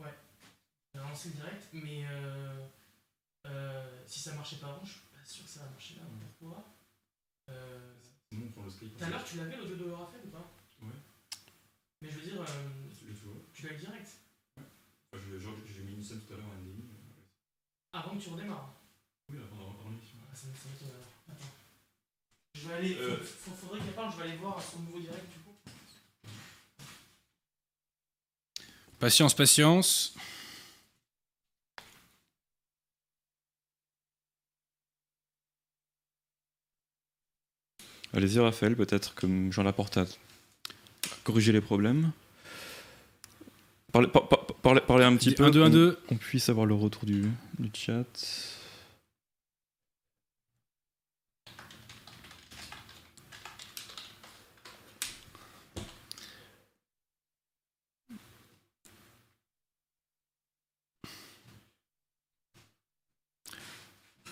Ouais. J'ai lancé direct, mais euh, euh, si ça marchait pas avant, je suis pas sûr que ça va marcher là. Pourquoi euh, Tout à l'heure, tu l'avais l'audio de Raphaël ou pas? Ouais. Mais je veux dire, euh, tu l'as direct Enfin, je- genre, J'ai mis une scène tout à l'heure à NDI. avant que tu redémarres. Oui, avant, avant l'émission. Ah, ça, m'étonne alors. Attends. Je vais aller. Faudrait qu'elle parle, je vais aller voir son nouveau direct du coup. Patience, patience. Allez-y, Raphaël, peut-être comme Jean Laporte a corrigé les problèmes. Parlez, par- par- parlez- parlez un petit peu. un, deux, un, qu'on- deux. Qu'on puisse avoir le retour du, du chat.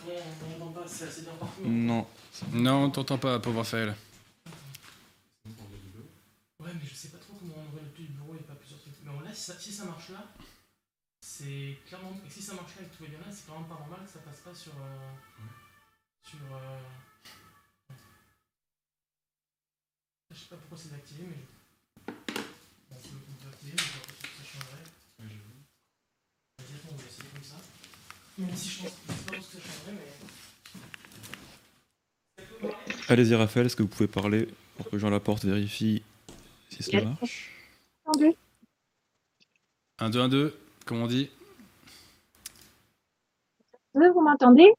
On on n'entend pas, c'est assez bien partout. Non. Non, on t'entend pas, pauvre Raphaël. Ouais, mais je sais pas trop comment on aurait le plus du bureau et pas plusieurs trucs. Mais là, si ça, si ça marche là, c'est clairement. Et si ça marche là et que tout va bien là, c'est quand même pas normal que ça passe pas sur. euh, Sur. euh, Je sais pas pourquoi c'est activé, mais. je- Bon, c'est on peut activer, mais je vois pas ce que ça changerait. Vas-y, attends, on va essayer comme ça. Même si je pense je sais pas ce que ça changerait, mais. Allez-y, Raphaël, est-ce que vous pouvez parler pour que Jean Laporte vérifie si cela marche Entendu 1, 2, 1, 2, comme on dit. Euh, Vous m'entendez?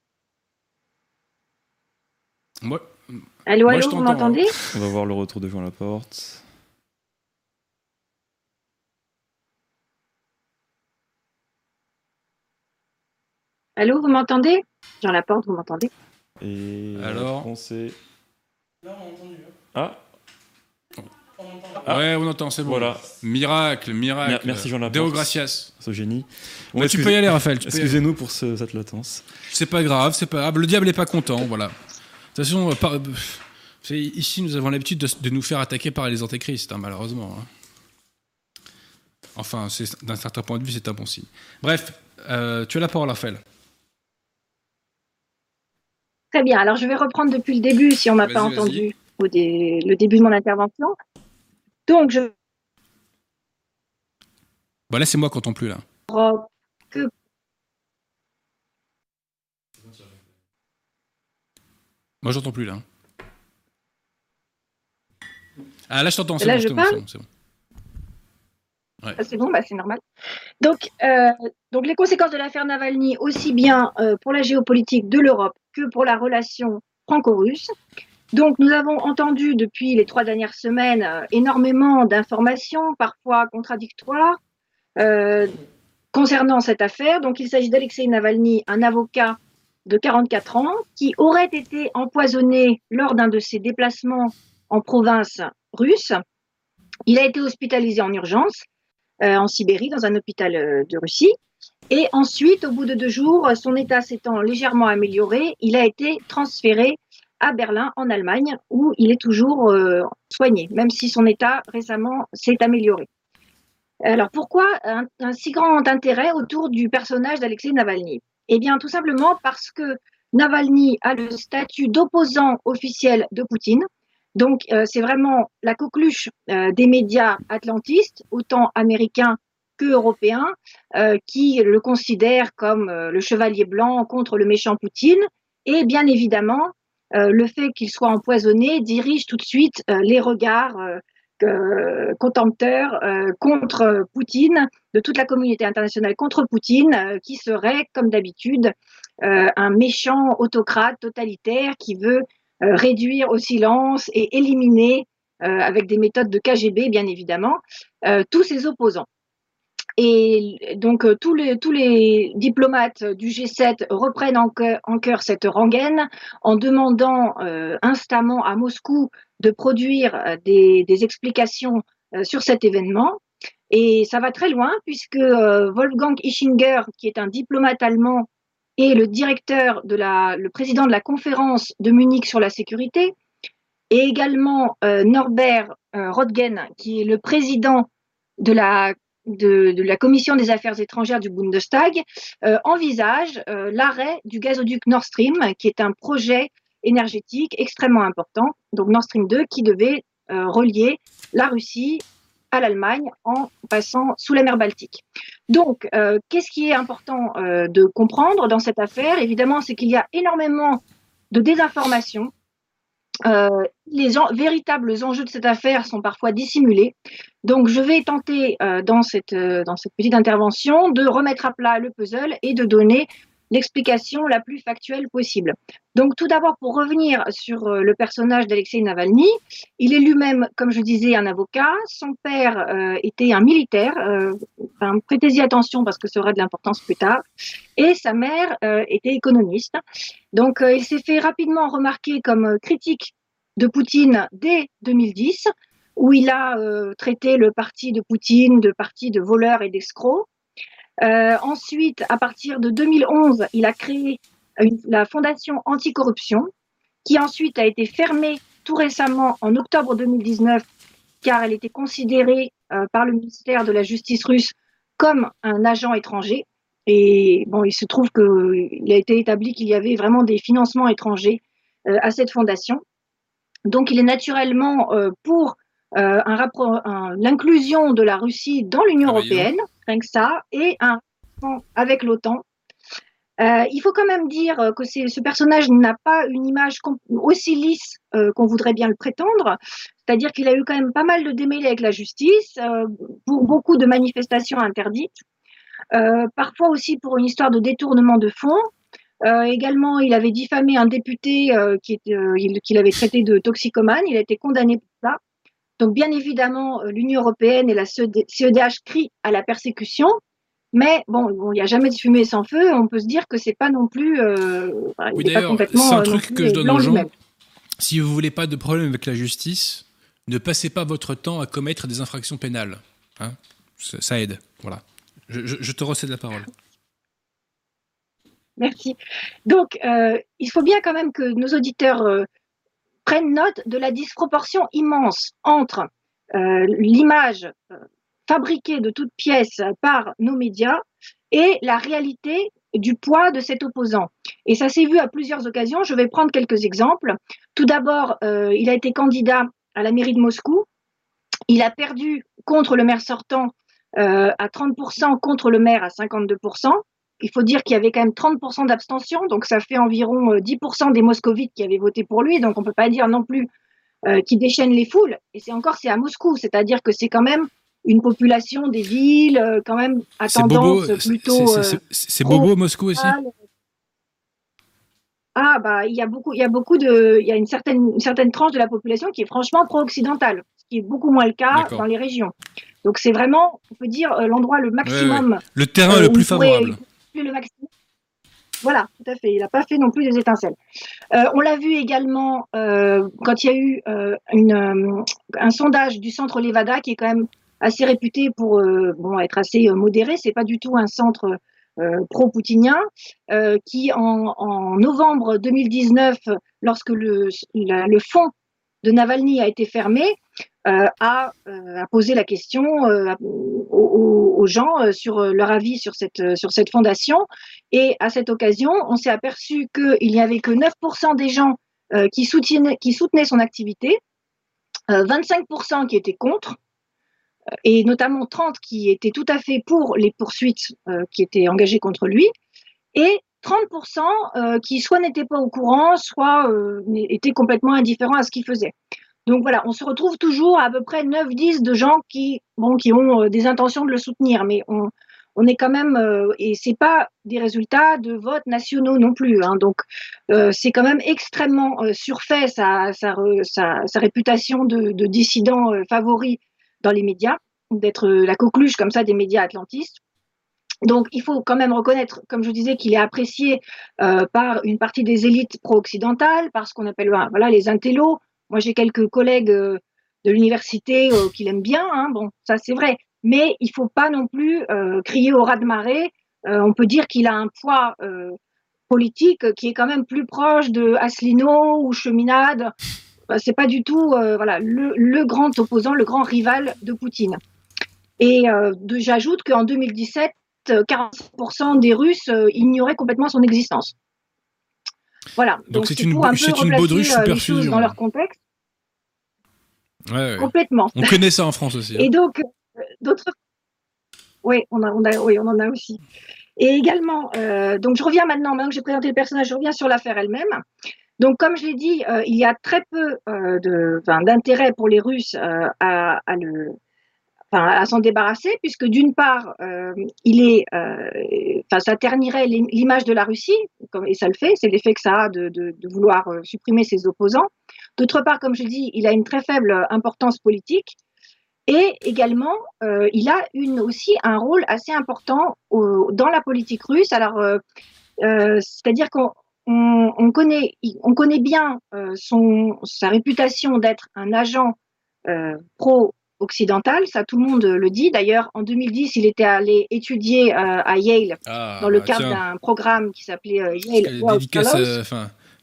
Moi, Allô, Moi, je allô, vous t'entends, m'entendez? On va voir le retour de Jean Laporte. Allô, vous m'entendez? Jean Laporte, vous m'entendez? Et Alors est- Là, on a entendu. hein. Ah, On entend. ouais, on entend, c'est bon. voilà, Miracle, miracle. Mer- merci, Jean Laporte. Deo gracias. ce génie. Bon, Ouais, tu peux y aller, Raphaël. Excusez-nous pour ce- cette latence. C'est pas grave, c'est pas grave. Le diable est pas content, voilà. De toute façon, euh, par- ici, nous avons l'habitude de, de nous faire attaquer par les antéchrists, hein, malheureusement. hein. Enfin, c'est- d'un certain point de vue, c'est un bon signe. Bref, euh, tu as la parole, Raphaël. Très bien, alors je vais reprendre depuis le début si on m'a pas entendu au dé- le début de mon intervention. Donc, je Bah là, c'est moi qui entends plus, là. que Moi, j'entends plus, là. Ah, là, je t'entends, c'est bon, je c'est bon, parle c'est bon, c'est bon. Ouais. Ah, C'est bon, bah, c'est normal. Donc, euh, donc, les conséquences de l'affaire Navalny, aussi bien euh, pour la géopolitique de l'Europe que pour la relation franco-russe. Donc, nous avons entendu depuis les trois dernières semaines euh, énormément d'informations, parfois contradictoires, euh, concernant cette affaire. Donc, il s'agit d'Alexei Navalny, un avocat de 44 ans, qui aurait été empoisonné lors d'un de ses déplacements en province russe. Il a été hospitalisé en urgence euh, en Sibérie, dans un hôpital de Russie. Et ensuite, au bout de deux jours, son état s'étant légèrement amélioré, il a été transféré à Berlin, en Allemagne, où il est toujours euh, soigné, même si son état récemment s'est amélioré. Alors pourquoi un, si grand intérêt autour du personnage d'Alexei Navalny? Eh bien, tout simplement parce que Navalny a le statut d'opposant officiel de Poutine. Donc, euh, c'est vraiment la coqueluche euh, des médias atlantistes, autant américains que européens, euh, qui le considèrent comme euh, le chevalier blanc contre le méchant Poutine. Et bien évidemment, euh, le fait qu'il soit empoisonné dirige tout de suite les regards contempteurs contre Poutine, de toute la communauté internationale contre Poutine, qui serait, comme d'habitude, un méchant autocrate totalitaire qui veut réduire au silence et éliminer, avec des méthodes de KGB bien évidemment, tous ses opposants. Et donc euh, tous, les, tous les diplomates du G7 reprennent en en cœur cette rengaine en demandant euh, instamment à Moscou de produire euh, des, des explications euh, sur cet événement. Et ça va très loin puisque euh, Wolfgang Ischinger, qui est un diplomate allemand et le directeur de la, le président de la conférence de Munich sur la sécurité, et également euh, Norbert euh, Röttgen, qui est le président de la de, la Commission des affaires étrangères du Bundestag envisage l'arrêt du gazoduc Nord Stream, qui est un projet énergétique extrêmement important, donc Nord Stream 2, qui devait relier la Russie à l'Allemagne en passant sous la mer Baltique. Donc, euh, qu'est-ce qui est important euh, de comprendre dans cette affaire? Évidemment, c'est qu'il y a énormément de désinformation. Euh, les véritables enjeux de cette affaire sont parfois dissimulés. Donc, je vais tenter dans, cette, dans cette petite intervention de remettre à plat le puzzle et de donner l'explication la plus factuelle possible. Donc tout d'abord, pour revenir sur euh, le personnage d'Alexei Navalny, il est lui-même, comme je disais, un avocat. Son père euh, était un militaire. Euh, Prêtez-y attention parce que ça aura de l'importance plus tard. Et sa mère euh, était économiste. Donc il s'est fait rapidement remarquer comme critique de Poutine dès 2010 où il a traité le parti de Poutine de parti de voleurs et d'escrocs. Euh, ensuite, à partir de 2011, il a créé la Fondation Anticorruption, qui ensuite a été fermée tout récemment en octobre 2019, car elle était considérée euh, par le ministère de la Justice russe comme un agent étranger. Et bon, il se trouve qu'il a été établi qu'il y avait vraiment des financements étrangers euh, à cette fondation. Donc, il est naturellement pour l'inclusion de la Russie dans l'Union ah européenne rien que ça, et un avec l'OTAN. Euh, il faut quand même dire que ce personnage n'a pas une image aussi lisse euh, qu'on voudrait bien le prétendre, c'est-à-dire qu'il a eu quand même pas mal de démêlés avec la justice, euh, pour beaucoup de manifestations interdites, parfois aussi pour une histoire de détournement de fonds. également, il avait diffamé un député qu'il avait traité de toxicomane, il a été condamné pour. Donc, bien évidemment, euh, l'Union européenne et la CEDH crient à la persécution, mais bon, il n'y a jamais de fumée sans feu. On peut se dire que c'est pas non plus. Euh, oui, d'ailleurs, c'est un euh, truc que je donne aux gens. Si vous voulez pas de problème avec la justice, ne passez pas votre temps à commettre des infractions pénales. Hein ça, aide. Voilà. Je, te recède la parole. Merci. Donc, il faut bien quand même que nos auditeurs prennent note de la disproportion immense entre euh, l'image euh, fabriquée de toutes pièces par nos médias et la réalité du poids de cet opposant. Et ça s'est vu à plusieurs occasions. Je vais prendre quelques exemples. Tout d'abord, euh, il a été candidat à la mairie de Moscou. Il a perdu contre le maire sortant à 30%, contre le maire à 52%. Il faut dire qu'il y avait quand même 30% d'abstention, donc ça fait environ 10% euh, des moscovites qui avaient voté pour lui, donc on ne peut pas dire non plus euh, qu'il déchaîne les foules. Et c'est encore, c'est à Moscou, c'est-à-dire que c'est quand même une population des villes, euh, quand même à tendance plutôt. C'est Bobo Moscou aussi ah bah il y a beaucoup il y a beaucoup de il y a une certaine une certaine tranche de la population qui est franchement pro-occidentale, ce qui est beaucoup moins le cas dans les régions. Donc c'est vraiment on peut dire l'endroit le maximum le terrain le plus favorable le maximum. Voilà, tout à fait. Il n'a pas fait non plus des étincelles. Euh, on l'a vu également euh, quand il y a eu euh, un sondage du centre Levada, qui est quand même assez réputé pour bon, être assez modéré. C'est pas du tout un centre pro-poutinien, qui en, en, novembre 2019, lorsque le, le fonds de Navalny a été fermé, euh, a, euh, a, posé la question euh, aux, gens sur leur avis sur cette, sur cette fondation. Et à cette occasion, on s'est aperçu qu'il n'y avait que 9% des gens qui, qui soutenaient son activité, 25% qui étaient contre, et notamment 30 qui étaient tout à fait pour les poursuites qui étaient engagées contre lui, et 30% qui soit n'étaient pas au courant, soit étaient complètement indifférents à ce qu'il faisait. Donc voilà, on se retrouve toujours à, peu près 9-10 de gens qui, bon, qui ont euh, des intentions de le soutenir, mais on, est quand même, euh, et c'est pas des résultats de votes nationaux non plus. Hein, donc euh, c'est quand même extrêmement surfait sa, réputation de, de dissident favori dans les médias, d'être la coqueluche comme ça des médias atlantistes. Donc, il faut quand même reconnaître, comme je disais, qu'il est apprécié par une partie des élites pro-occidentales, par ce qu'on appelle voilà, les intellos, moi, j'ai quelques collègues euh, de l'université euh, qui l'aiment bien, hein, bon, ça c'est vrai, mais il faut pas non plus euh, crier au ras de marée. on peut dire qu'il a un poids politique qui est quand même plus proche de Asselineau ou Cheminade. C'est pas du tout voilà, le, grand opposant, le grand rival de Poutine. Et j'ajoute qu'en 2017, 40% des Russes ignoraient complètement son existence. Voilà. Donc c'est une, c'est une baudruche superfusion dans leur contexte. Ouais, Complètement. On connaît ça en France aussi. Et donc, d'autres. Oui, on, a, on, a, oui, on en a aussi. Et également, euh, donc je reviens maintenant, maintenant que j'ai présenté le personnage, je reviens sur l'affaire elle-même. Donc, comme je l'ai dit, euh, il y a très peu euh, d'intérêt pour les Russes euh, à, à, le, enfin, à s'en débarrasser, puisque d'une part, euh, il est, enfin, ça ternirait l'image de la Russie, et ça le fait, c'est l'effet que ça a de, de, de vouloir supprimer ses opposants. D'autre part, comme je dis, il a une très faible importance politique. Et également, euh, il a une, aussi un rôle assez important au, dans la politique russe. Alors, euh, euh, c'est-à-dire qu'on on, on, connaît, on connaît bien euh, son, sa réputation d'être un agent euh, pro-occidental, ça tout le monde le dit. D'ailleurs, en 2010, il était allé étudier à Yale ah, dans le bah, cadre d'un programme qui s'appelait Yale World Fellows.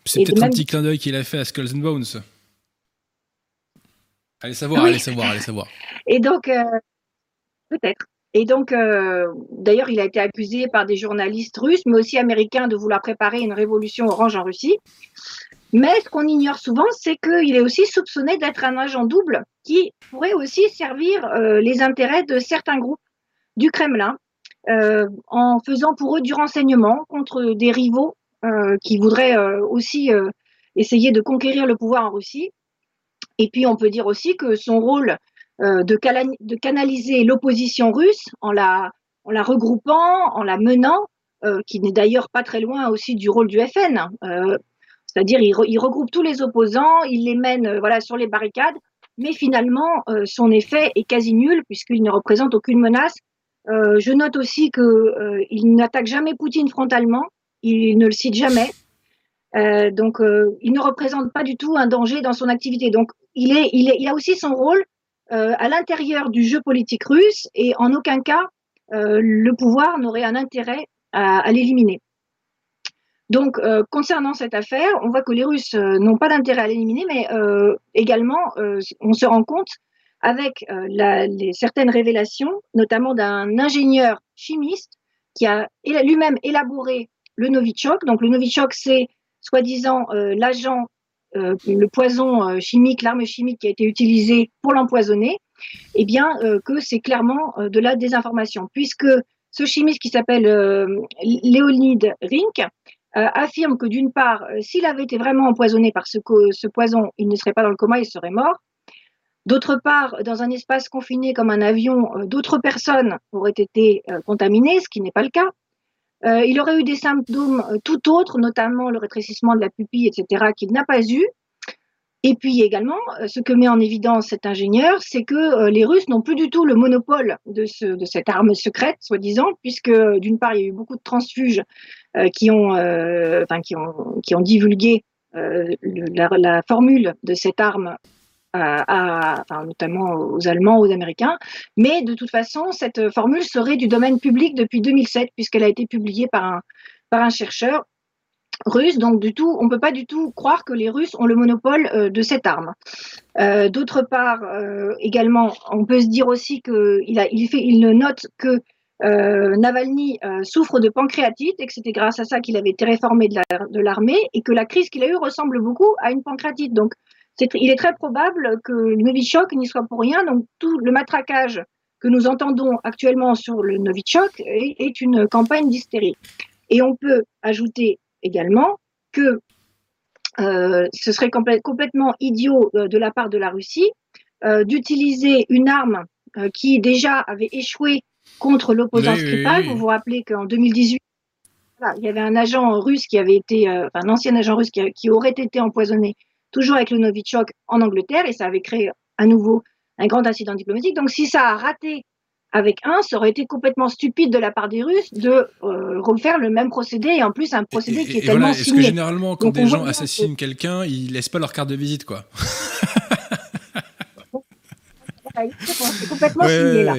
C'est peut-être un petit clin d'œil qu'il a fait à Skulls and Bones. Allez savoir, oui. allez savoir, allez savoir. Et donc, euh, peut-être. Et donc, euh, d'ailleurs, il a été accusé par des journalistes russes, mais aussi américains, de vouloir préparer une révolution orange en Russie. Mais ce qu'on ignore souvent, c'est qu'il est aussi soupçonné d'être un agent double qui pourrait aussi servir euh, les intérêts de certains groupes du Kremlin, euh, en faisant pour eux du renseignement contre des rivaux euh, qui voudraient aussi essayer de conquérir le pouvoir en Russie. Et puis, on peut dire aussi que son rôle de, canaliser l'opposition russe en la, regroupant, en la menant, qui n'est d'ailleurs pas très loin aussi du rôle du FN. C'est-à-dire, il, re, il, regroupe tous les opposants, il les mène euh, voilà, sur les barricades, mais finalement, euh, son effet est quasi nul puisqu'il ne représente aucune menace. Euh, je note aussi qu'il n'attaque jamais Poutine frontalement, il ne le cite jamais. Donc, il ne représente pas du tout un danger dans son activité. Donc, il, a aussi son rôle à l'intérieur du jeu politique russe et en aucun cas le pouvoir n'aurait un intérêt à l'éliminer. Donc, concernant cette affaire, on voit que les Russes n'ont pas d'intérêt à l'éliminer, mais également, on se rend compte avec la, les, certaines révélations, notamment d'un ingénieur chimiste qui a lui-même élaboré le Novichok. Donc, le Novichok, c'est soi-disant euh, l'agent, euh, le poison euh, chimique, l'arme chimique qui a été utilisée pour l'empoisonner, eh bien que c'est clairement de la désinformation, puisque ce chimiste qui s'appelle Léonid Rink affirme que d'une part, s'il avait été vraiment empoisonné par ce, ce poison, il ne serait pas dans le coma, il serait mort. D'autre part, dans un espace confiné comme un avion, d'autres personnes auraient été contaminées, ce qui n'est pas le cas. Euh, il aurait eu des symptômes euh, tout autres, notamment le rétrécissement de la pupille, etc., qu'il n'a pas eu. Et puis également, euh, ce que met en évidence cet ingénieur, c'est que euh, les Russes n'ont plus du tout le monopole de, ce, de cette arme secrète, soi-disant, puisque d'une part, il y a eu beaucoup de transfuges euh, qui, ont, enfin, qui, ont, qui ont divulgué la, la, formule de cette arme à, enfin, notamment aux Allemands, aux Américains. Mais de toute façon, cette formule serait du domaine public depuis 2007, puisqu'elle a été publiée par un, par un chercheur russe. Donc, du tout, on ne peut pas du tout croire que les Russes ont le monopole euh, de cette arme. Euh, D'autre part, euh, également, on peut se dire aussi qu'il il il note que euh, Navalny euh, souffre de pancréatite et que c'était grâce à ça qu'il avait été réformé de l'armée la, et que la crise qu'il a eue ressemble beaucoup à une pancréatite. Donc, il est très probable que le Novichok n'y soit pour rien. Donc, tout le matraquage que nous entendons actuellement sur le Novichok est, une campagne d'hystérie. Et on peut ajouter également que euh, ce serait complè complètement idiot de la part de la Russie d'utiliser une arme qui déjà avait échoué contre l'opposant Skripal. Oui, oui. Vous vous rappelez qu'en 2018, voilà, il y avait un agent russe qui avait été, euh, un ancien agent russe qui, a, qui, aurait été empoisonné, toujours avec le Novichok en Angleterre, et ça avait créé à nouveau un grand incident diplomatique. Donc, si ça a raté avec un, ça aurait été complètement stupide de la part des Russes de euh, refaire le même procédé et en plus un procédé et, qui est et tellement voilà, signé. Est-ce que généralement, quand Donc, des gens assassinent que... quelqu'un, ils laissent pas leur carte de visite, quoi C'est complètement ouais, signé là.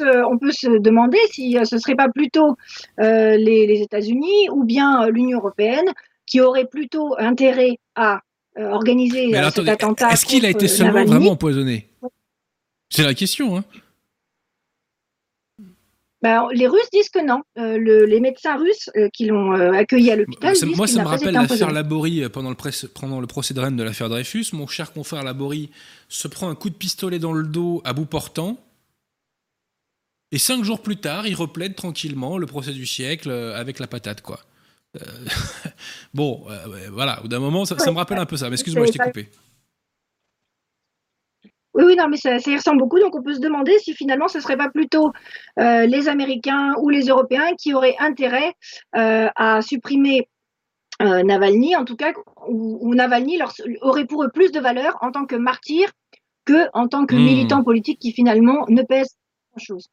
On peut se demander si ce serait pas plutôt euh, les, les États-Unis ou bien l'Union européenne qui aurait plutôt intérêt à euh, organiser alors, cet attentat. Est-ce qu'il a été seulement vraiment empoisonné? C'est la question. Hein. Ben, les Russes disent que non. Euh, les médecins russes euh, qui l'ont euh, accueilli à l'hôpital. moi, ça me rappelle l'affaire Laborie pendant le, pendant le procès de Rennes de l'affaire Dreyfus. Mon cher confrère Laborie se prend un coup de pistolet dans le dos à bout portant. Et cinq jours plus tard, il replaide tranquillement le procès du siècle avec la patate, quoi. bon, voilà, au d'un moment, ça, ça, me rappelle un peu ça. Mais excuse-moi, je t'ai coupé. Oui, oui, non, mais ça, y ressemble beaucoup. Donc, on peut se demander si finalement ce ne serait pas plutôt euh, les Américains ou les Européens qui auraient intérêt euh, à supprimer euh, Navalny, en tout cas, ou, Navalny leur, aurait pour eux plus de valeur en tant que martyr que en tant que hmm. militant politique qui finalement ne pèse pas grand-chose.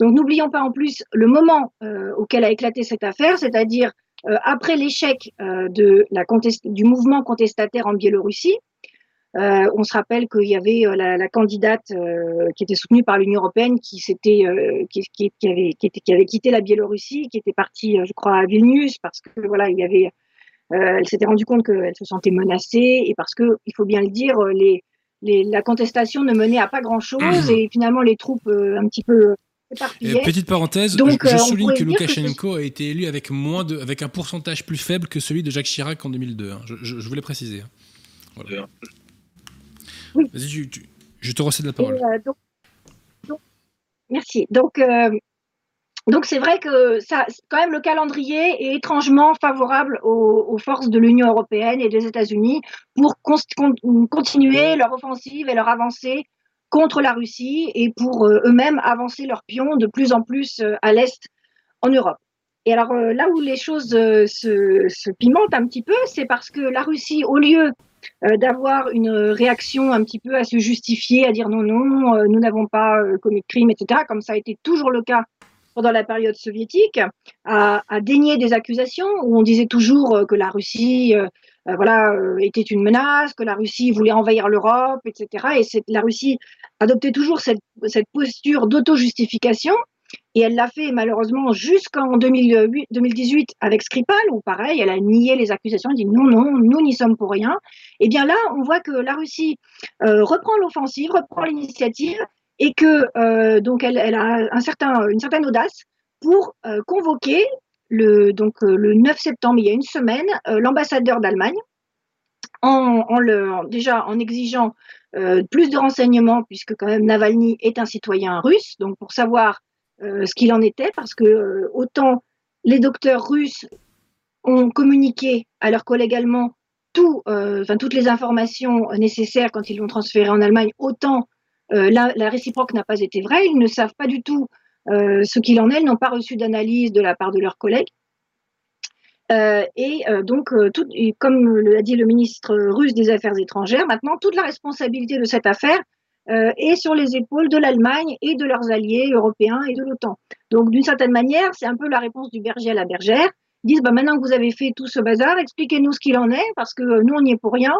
Donc, n'oublions pas en plus le moment auquel a éclaté cette affaire, c'est-à-dire après l'échec de la du mouvement contestataire en Biélorussie, euh, on se rappelle qu'il y avait euh, la, candidate euh, qui était soutenue par l'Union européenne qui, s'était, qui, avait, qui, avait quitté la Biélorussie, qui était partie, je crois, à Vilnius parce que voilà, il y avait, elle s'était rendue compte qu'elle se sentait menacée et parce que, il faut bien le dire, les, la contestation ne menait à pas grand-chose et finalement les troupes un petit peu petite parencèse, Donc, je, souligne que Loukachenko a été élu avec, moins de, avec un pourcentage plus faible que celui de Jacques Chirac en 2002. Hein. Je, voulais préciser. Hein. Voilà. Vas-y, je te recède la parole. Euh, merci. Donc, euh, donc c'est vrai que ça, quand même, le calendrier est étrangement favorable aux, forces de l'Union européenne et des États-Unis pour continuer leur offensive et leur avancée contre la Russie et pour euh, eux-mêmes avancer leurs pions de plus en plus à l'est en Europe. Et alors là où les choses se, pimentent un petit peu, c'est parce que la Russie, au lieu euh, d'avoir une réaction un petit peu à se justifier, à dire non, non, euh, nous n'avons pas euh, commis de crime, etc., comme ça a été toujours le cas pendant la période soviétique, à, à dénier des accusations où on disait toujours que la Russie voilà, était une menace, que la Russie voulait envahir l'Europe, etc. Et la Russie adoptait toujours cette, posture d'auto-justification et elle l'a fait malheureusement jusqu'en 2018 avec Skripal, où pareil, elle a nié les accusations, elle dit non, non, nous n'y sommes pour rien. Et bien là, on voit que la Russie euh, reprend l'offensive, reprend l'initiative, et que euh, donc elle, a un certain, une certaine audace pour euh, convoquer le, donc, le 9 septembre, il y a une semaine, l'ambassadeur d'Allemagne, en, en, le, déjà en exigeant plus de renseignements, puisque quand même Navalny est un citoyen russe, donc pour savoir euh, ce qu'il en était, parce que euh, autant les docteurs russes ont communiqué à leurs collègues allemands tout, euh, toutes les informations nécessaires quand ils l'ont transféré en Allemagne, autant la, la, réciproque n'a pas été vraie. Ils ne savent pas du tout ce qu'il en est, ils n'ont pas reçu d'analyse de la part de leurs collègues. Euh, et donc, comme l'a dit le ministre russe des Affaires étrangères, maintenant toute la responsabilité de cette affaire euh, et sur les épaules de l'Allemagne et de leurs alliés européens et de l'OTAN. Donc, d'une certaine manière, c'est un peu la réponse du berger à la bergère. Disent, bah, maintenant que vous avez fait tout ce bazar, expliquez-nous ce qu'il en est, parce que nous, on n'y est pour rien.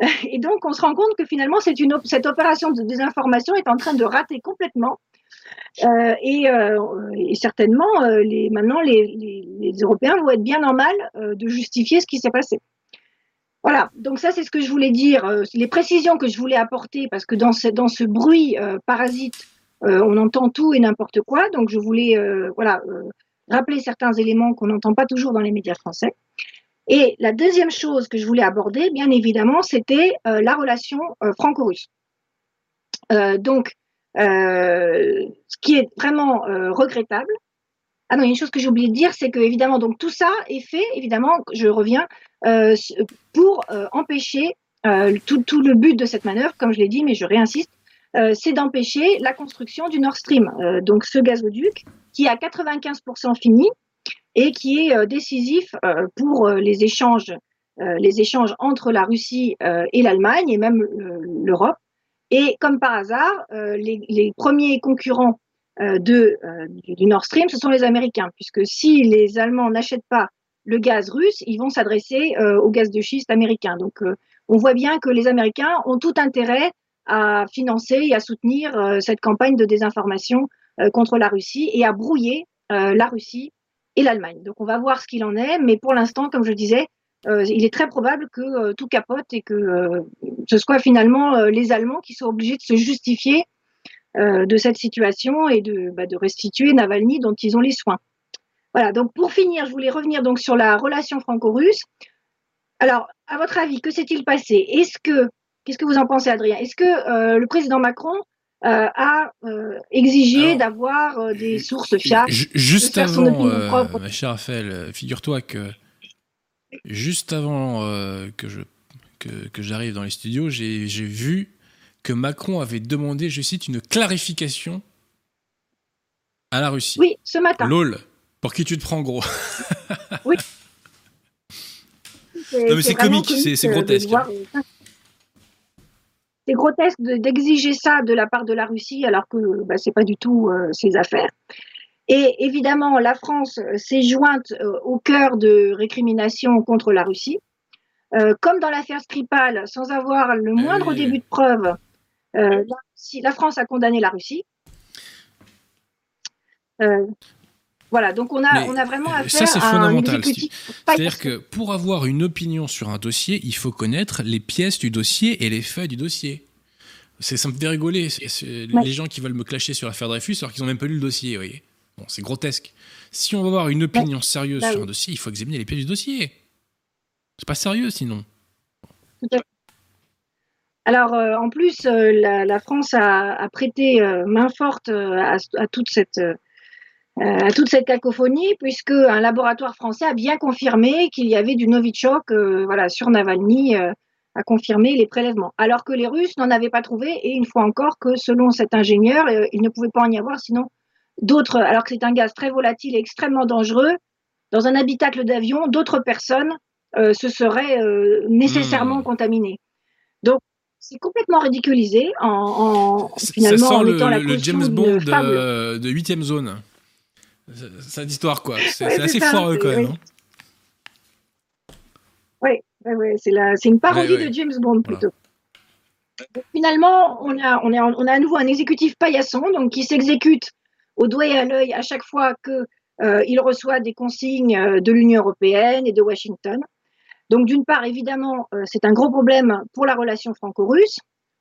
Et donc, on se rend compte que finalement, c'est une cette opération de désinformation est en train de rater complètement. Euh, et, euh, et, certainement, euh, les, maintenant, les, les, Européens vont être bien en mal de justifier ce qui s'est passé. Voilà, donc ça c'est ce que je voulais dire, les précisions que je voulais apporter, parce que dans ce, dans ce bruit parasite, on entend tout et n'importe quoi, donc je voulais voilà, rappeler certains éléments qu'on n'entend pas toujours dans les médias français. Et la deuxième chose que je voulais aborder, bien évidemment, c'était la relation franco-russe. donc, ce qui est vraiment regrettable, ah non, il y a une chose que j'ai oublié de dire, c'est que évidemment, donc tout ça est fait, évidemment, je reviens, euh, pour euh, empêcher euh, tout, le but de cette manœuvre, comme je l'ai dit, mais je réinsiste, euh, c'est d'empêcher la construction du Nord Stream, donc ce gazoduc qui est à 95% fini et qui est décisif pour les échanges, les échanges entre la Russie et l'Allemagne et même l'Europe. Et comme par hasard, les, les premiers concurrents euh, de, euh, du Nord Stream, ce sont les Américains, puisque si les Allemands n'achètent pas le gaz russe, ils vont s'adresser euh, au gaz de schiste américain. Donc, on voit bien que les Américains ont tout intérêt à financer et à soutenir cette campagne de désinformation contre la Russie et à brouiller la Russie et l'Allemagne. Donc, on va voir ce qu'il en est, mais pour l'instant, comme je disais, il est très probable que tout capote et que ce soit finalement les Allemands qui soient obligés de se justifier de cette situation et de, bah, de restituer Navalny dont ils ont les soins. Voilà, donc pour finir, je voulais revenir donc sur la relation franco-russe. Alors, à votre avis, que s'est-il passé? Est-ce que, qu'est-ce que vous en pensez, Adrien? Est-ce que euh, le président Macron euh, a euh, exigé d'avoir des sources fiables Juste avant, ma chère Raphaël, figure-toi que juste avant que je que, que j'arrive dans les studios, j'ai vu que Macron avait demandé, je cite, une clarification à la Russie. Oui, ce matin. LOL. Pour qui tu te prends, gros? Oui. Non, mais c'est comique, c'est grotesque. C'est grotesque d'exiger ça de la part de la Russie alors que bah, ce n'est pas du tout euh, ses affaires. Et évidemment, la France euh, s'est jointe euh, au cœur de récriminations contre la Russie. comme dans l'affaire Skripal, sans avoir le moindre début de preuve, la, France a condamné la Russie. Voilà, donc on a, on a vraiment affaire ça, à fondamental, un C'est-à-dire que pour avoir une opinion sur un dossier, il faut connaître les pièces du dossier et les faits du dossier. C'est, ça me fait rigoler, les gens qui veulent me clasher sur l'affaire Dreyfus alors qu'ils n'ont même pas lu le dossier, vous voyez. Bon, c'est grotesque. Si on veut avoir une opinion sérieuse bah sur un dossier, il faut examiner les pièces du dossier. C'est pas sérieux sinon. Alors, euh, en plus, euh, la, France a, prêté euh, main forte à, à, toute cette euh, à toute cette cacophonie, puisque un laboratoire français a bien confirmé qu'il y avait du Novichok euh, voilà, sur Navalny, euh, a confirmé les prélèvements. Alors que les Russes n'en avaient pas trouvé, et une fois encore que selon cet ingénieur, il ne pouvait pas en y avoir sinon d'autres, alors que c'est un gaz très volatile et extrêmement dangereux, dans un habitacle d'avion, d'autres personnes se seraient nécessairement hmm. contaminées. Donc, c'est complètement ridiculisé en, finalement ça sent en le, le James Bond de huitième zone. C'est d'histoire, quoi. C'est assez fort, quand même. Oui, ouais, c'est une parodie de James Bond, plutôt. finalement, on a, on, on a à nouveau un exécutif paillasson donc, qui s'exécute au doigt et à l'œil à chaque fois qu'il euh, reçoit des consignes euh, de l'Union européenne et de Washington. Donc, d'une part, évidemment, euh, c'est un gros problème pour la relation franco-russe,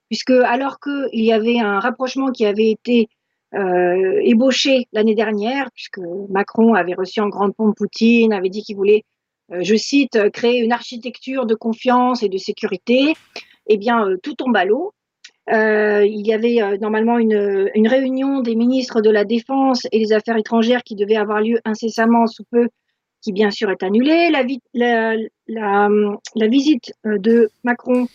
puisque alors qu'il y avait un rapprochement qui avait été euh, ébauché l'année dernière, puisque Macron avait reçu en grande pompe Poutine, avait dit qu'il voulait, euh, je cite, créer une architecture de confiance et de sécurité. Eh bien, euh, tout tombe à l'eau. il y avait normalement une, une, réunion des ministres de la Défense et des Affaires étrangères qui devait avoir lieu incessamment sous peu, qui bien sûr est annulée. La, visite de Macron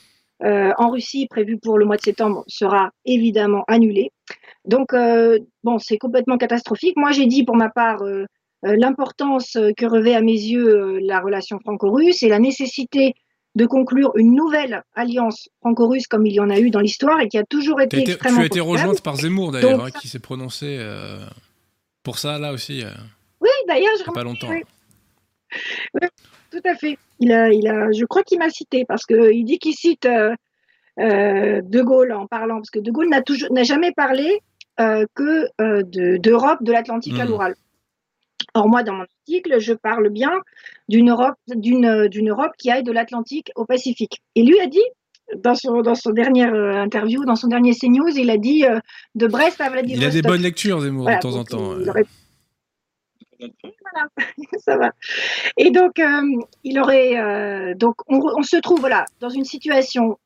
en Russie prévue pour le mois de septembre sera évidemment annulée. Donc, euh, bon, c'est complètement catastrophique. Moi, j'ai dit pour ma part euh, euh, l'importance que revêt à mes yeux la relation franco-russe et la nécessité de conclure une nouvelle alliance franco-russe comme il y en a eu dans l'histoire et qui a toujours été, extrêmement Tu as été rejointe par Zemmour d'ailleurs, hein, qui s'est prononcé pour ça là aussi. oui, d'ailleurs, je pas longtemps. Tout à fait. Il a, il a, je crois qu'il m'a cité parce qu'il dit qu'il cite De Gaulle en parlant, parce que De Gaulle n'a n'a jamais parlé euh, que euh, d'Europe de, l'Atlantique à hmm. l'Oural. Or, moi, dans mon article, je parle bien d'une Europe, d'une, d'une Europe qui aille de l'Atlantique au Pacifique. Et lui a dit, dans son, dans son dernière euh, interview, dans son dernier CNews, il a dit de Brest à Vladivostok. Il a des bonnes lectures, Zemmour, de temps en temps. Voilà, ça va. Et donc, il aurait. donc, on, on, se trouve voilà, dans une situation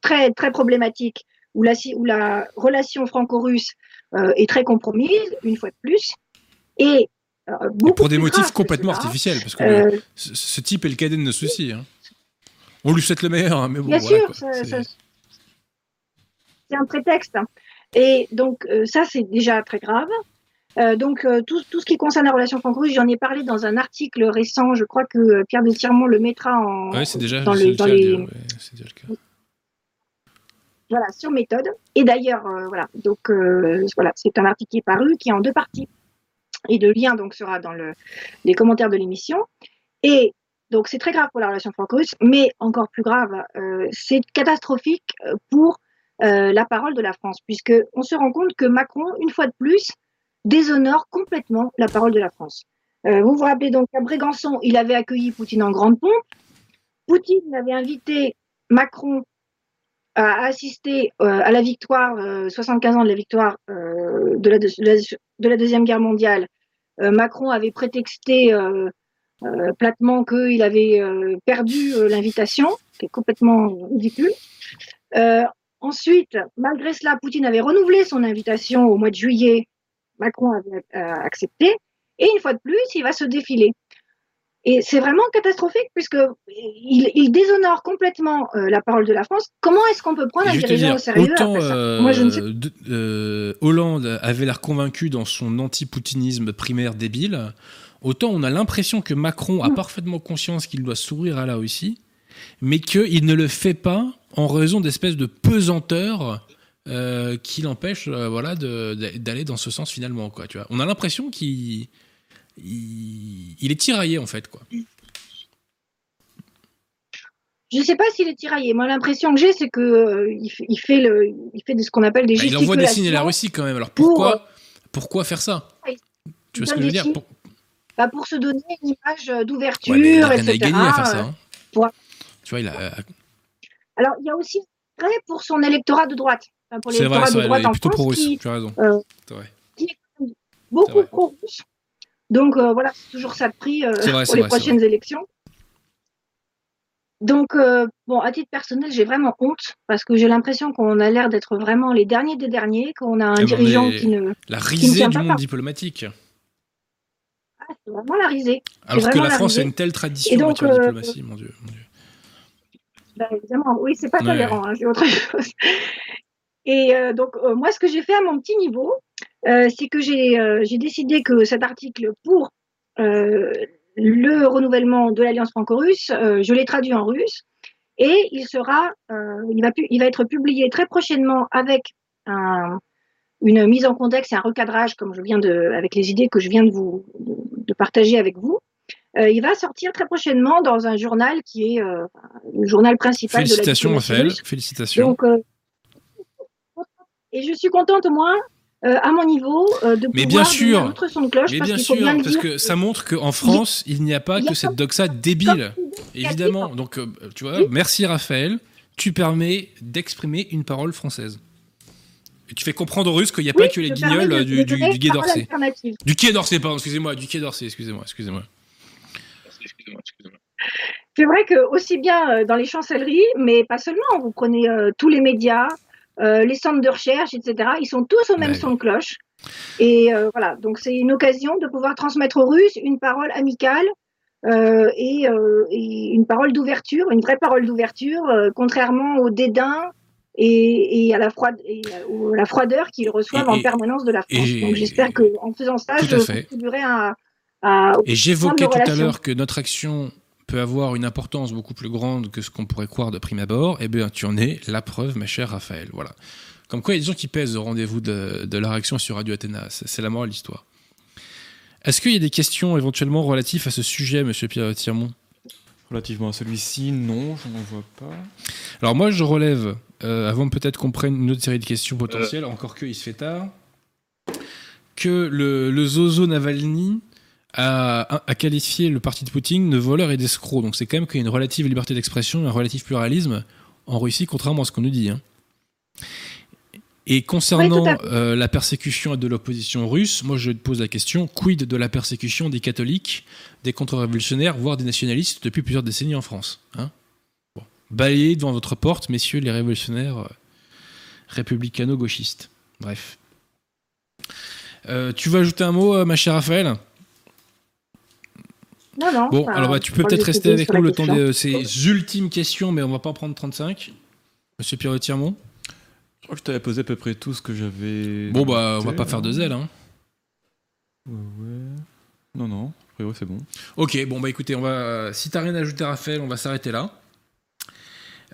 très, très problématique où la, où la relation franco-russe euh, est très compromise, une fois de plus, et euh, pour des motifs complètement artificiels, parce que euh, ce, type est le cadet de nos soucis. Hein. On lui souhaite le meilleur, hein, mais bon. Bien sûr, c'est un prétexte. Et donc, ça, c'est déjà très grave. Donc, tout, tout, ce qui concerne la relation franco-russe, j'en ai parlé dans un article récent. Je crois que Pierre de Tirmont le mettra en. Oui, c'est déjà, dans, le, dans les... déjà le cas voilà, sur méthode. Et d'ailleurs, euh, voilà, donc euh, voilà, c'est un article qui est paru, qui est en deux parties. Et le lien donc sera dans le, les commentaires de l'émission. Et donc c'est très grave pour la relation franco-russe, mais encore plus grave, euh, c'est catastrophique pour la parole de la France, puisque on se rend compte que Macron, une fois de plus, déshonore complètement la parole de la France. vous vous rappelez donc qu'à Brégançon, il avait accueilli Poutine en grande pompe. Poutine avait invité Macron a assisté à la victoire, 75 ans de la victoire de la, de, la, Deuxième Guerre mondiale, Macron avait prétexté platement qu'il avait perdu l'invitation, qui est complètement ridicule. ensuite, malgré cela, Poutine avait renouvelé son invitation au mois de juillet. Macron avait accepté. Et une fois de plus, il va se défiler. Et c'est vraiment catastrophique puisque il, déshonore complètement euh, la parole de la France. Comment est-ce qu'on peut prendre un dirigeant au sérieux autant, euh, Moi, je ne sais... Euh, Hollande avait l'air convaincu dans son anti-poutinisme primaire débile. Autant on a l'impression que Macron a parfaitement conscience qu'il doit sourire à la Russie, mais qu'il ne le fait pas en raison d'espèces de pesanteur qui l'empêche voilà, d'aller dans ce sens finalement. Quoi, tu vois. On a l'impression qu'il il, est tiraillé en fait quoi. Je ne sais pas s'il est tiraillé. Moi, l'impression que j'ai, c'est que euh, il, fait, le, il fait de ce qu'on appelle des bah, Il envoie dessiner la Russie quand même. Alors pourquoi, euh, pourquoi faire ça? Tu vois ce que je veux dire pour... Bah, pour se donner une image d'ouverture, ouais, il a etc. gagné à faire ça. Hein. Tu vois, il a. Euh, Alors, il y a aussi pour son électorat de droite. Pour l'électorat de droite en plutôt pro-russe. Tu as raison. vrai. Qui est beaucoup pro-russe. Donc euh, voilà, c'est toujours ça de prix euh, pour les prochaines élections. Donc, euh, bon, à titre personnel, j'ai vraiment honte parce que j'ai l'impression qu'on a l'air d'être vraiment les derniers des derniers, qu'on a un eh ben, dirigeant qui ne. La risée du monde diplomatique. Ah, c'est vraiment la risée. Alors que la, France a une telle tradition en matière de diplomatie, mon Dieu. Bah, évidemment, oui, c'est pas tolérant, hein, j'ai autre chose. Et donc, moi, ce que j'ai fait à mon petit niveau, euh, c'est que euh, j'ai décidé que cet article pour euh, le renouvellement de l'Alliance franco-russe, je l'ai traduit en russe et il sera, il va, il va être publié très prochainement avec une mise en contexte et un recadrage, comme je viens de, avec les idées que je viens de vous de partager avec vous. il va sortir très prochainement dans un journal qui est le journal principal de la Félicitations, Raphaël. Félicitations. Et je suis contente, moi, euh, à mon niveau euh, de mais bien sûr, son de cloche. Mais bien sûr, parce que ça montre qu'en France, il n'y a pas que cette doxa débile, évidemment. Donc, euh, tu vois, merci Raphaël, tu permets d'exprimer une parole française. Et tu fais comprendre aux Russes qu'il n'y a pas que les guignols du, du, du, Quai d'Orsay. Du Quai d'Orsay, pardon, excusez-moi, du Quai d'Orsay, excusez-moi, excusez-moi. C'est vrai que aussi bien dans les chancelleries, mais pas seulement, vous prenez tous les médias, euh, les centres de recherche, etc. Ils sont tous au même son de cloche. Et euh, voilà, donc c'est une occasion de pouvoir transmettre aux Russes une parole amicale euh, et, une parole d'ouverture, une vraie parole d'ouverture, contrairement au dédain et, à la, froide, la froideur qu'ils reçoivent en permanence de la France. donc j'espère qu'en faisant ça, je contribuerai à, à et j'évoquais tout à l'heure que notre action peut avoir une importance beaucoup plus grande que ce qu'on pourrait croire de prime abord, eh bien, tu en es la preuve, ma chère Raphaël. Voilà. Comme quoi, il y a des gens qui pèsent au rendez-vous de, la réaction sur Radio Athéna. C'est la morale de l'histoire. Est-ce qu'il y a des questions éventuellement relatives à ce sujet, monsieur Pierre Tirmont? Relativement à celui-ci, non, je n'en vois pas. Alors moi, je relève, euh, avant peut-être qu'on prenne une autre série de questions potentielles, encore qu'il se fait tard, que le, le Zozo Navalny a, qualifié le parti de Poutine de voleur et d'escroc. Donc c'est quand même qu'il y a une relative liberté d'expression, un relatif pluralisme en Russie, contrairement à ce qu'on nous dit. Hein. Et concernant euh, la persécution de l'opposition russe, moi je te pose la question, quid de la persécution des catholiques, des contre-révolutionnaires, voire des nationalistes depuis plusieurs décennies en France hein? Balayez devant votre porte, messieurs les révolutionnaires euh, républicano-gauchistes. Bref. Euh, tu veux ajouter un mot, ma chère Raphaël? Non, non. Bon, alors bah, tu peux peut-être rester avec nous le temps de ces ultimes questions, mais on va pas en prendre 35. Monsieur Pierre Tirmont Je crois que je t'avais posé à peu près tout ce que j'avais. Bon, bah, on va pas faire de zèle, hein. Ouais, ouais. Non, non, après, c'est bon. Ok, bon, bah écoutez, on va... si t'as rien à ajouter, Raphaël, on va s'arrêter là.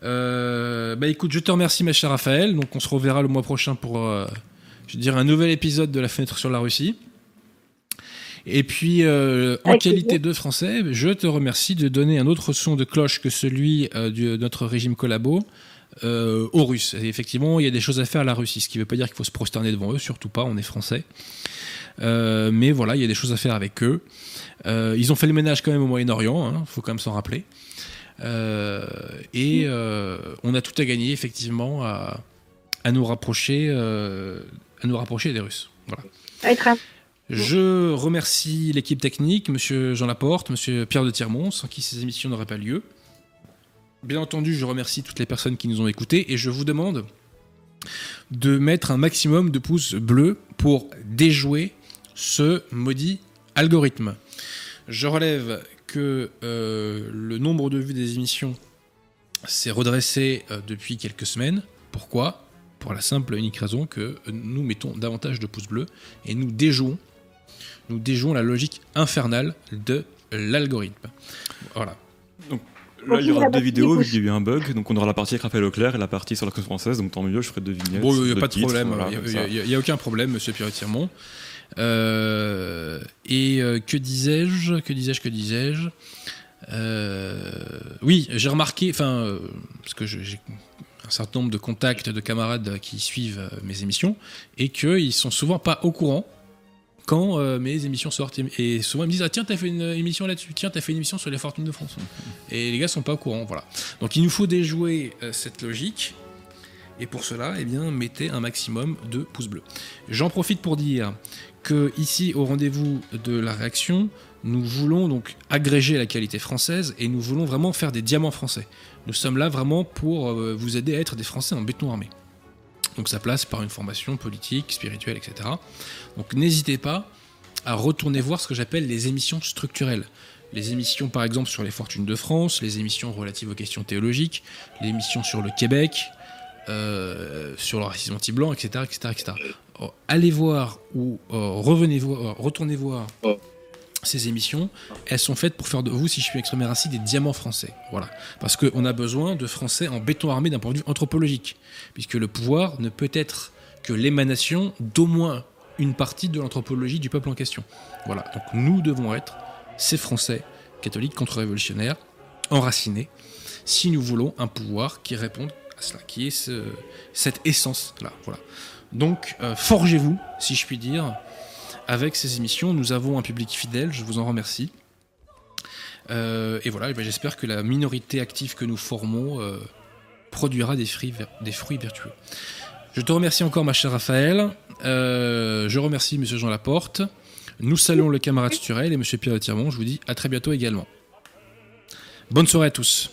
Euh, bah écoute, je te remercie, ma chère Raphaël. Donc, on se reverra le mois prochain pour, euh, je dirais, un nouvel épisode de La fenêtre sur la Russie. Et puis, euh, en qualité de français, je te remercie de donner un autre son de cloche que celui euh, de notre régime collabo euh, aux Russes. effectivement, il y a des choses à faire à la Russie, ce qui ne veut pas dire qu'il faut se prosterner devant eux, surtout pas, on est français. mais voilà, il y a des choses à faire avec eux. ils ont fait le ménage quand même au Moyen-Orient, il hein, faut quand même s'en rappeler. et on a tout à gagner, effectivement, à, à nous rapprocher, à nous rapprocher des Russes. Voilà. Je remercie l'équipe technique, Monsieur Jean Laporte, Monsieur Pierre de Tirmont, sans qui ces émissions n'auraient pas lieu. Bien entendu, je remercie toutes les personnes qui nous ont écoutés et je vous demande de mettre un maximum de pouces bleus pour déjouer ce maudit algorithme. Je relève que euh, le nombre de vues des émissions s'est redressé euh, depuis quelques semaines. Pourquoi? Pour la simple et unique raison que nous mettons davantage de pouces bleus et nous déjouons nous déjouons la logique infernale de l'algorithme. Voilà. Donc là, il y aura deux vidéos, vu qu'il y a eu un bug. Donc on aura la partie avec Raphaël Auclair et la partie sur la cause française. Donc tant mieux, je ferai deux vignettes. Bon, il n'y a pas de problème. Il n'y a, aucun problème, monsieur Pierre Tirmont. Euh, et euh, que disais-je Que disais-je Que disais-je? Euh, Oui, j'ai remarqué, enfin, parce que j'ai un certain nombre de contacts de camarades qui suivent mes émissions et qu'ils sont souvent pas au courant quand euh, mes émissions sortent. Et souvent, ils me disent Ah, tiens, t'as fait une émission là-dessus, tiens, t'as fait une émission sur les fortunes de France. Et les gars sont pas au courant, voilà. Donc, il nous faut déjouer euh, cette logique. Et pour cela, eh bien, mettez un maximum de pouces bleus. J'en profite pour dire que ici, au rendez-vous de la réaction, nous voulons donc agréger la qualité française et nous voulons vraiment faire des diamants français. Nous sommes là vraiment pour euh, vous aider à être des Français en béton armé. Donc ça passe par une formation politique, spirituelle, etc. Donc n'hésitez pas à retourner voir ce que j'appelle les émissions structurelles. Les émissions par exemple sur les fortunes de France, les émissions relatives aux questions théologiques, les émissions sur le Québec, euh, sur le racisme anti-blanc, etc., etc., allez voir ou euh, revenez voir, retournez voir ces émissions, elles sont faites pour faire de vous, si je puis exprimer ainsi, des diamants français. Voilà. Parce qu'on a besoin de Français en béton armé d'un point de vue anthropologique. Puisque le pouvoir ne peut être que l'émanation d'au moins une partie de l'anthropologie du peuple en question. Voilà. Donc nous devons être ces Français catholiques contre-révolutionnaires, enracinés, si nous voulons un pouvoir qui réponde à cela, qui est cette essence-là. Voilà. Donc, euh, forgez-vous, si je puis dire, avec ces émissions. Nous avons un public fidèle, je vous en remercie. Euh, et voilà, ben, j'espère que la minorité active que nous formons euh, produira des fruits, des vertueux. Je te remercie encore, ma chère Raphaël. Euh, je remercie Monsieur Jean Laporte. Nous saluons le camarade Sturel et Monsieur Pierre Tirmont. Je vous dis à très bientôt également. Bonne soirée à tous.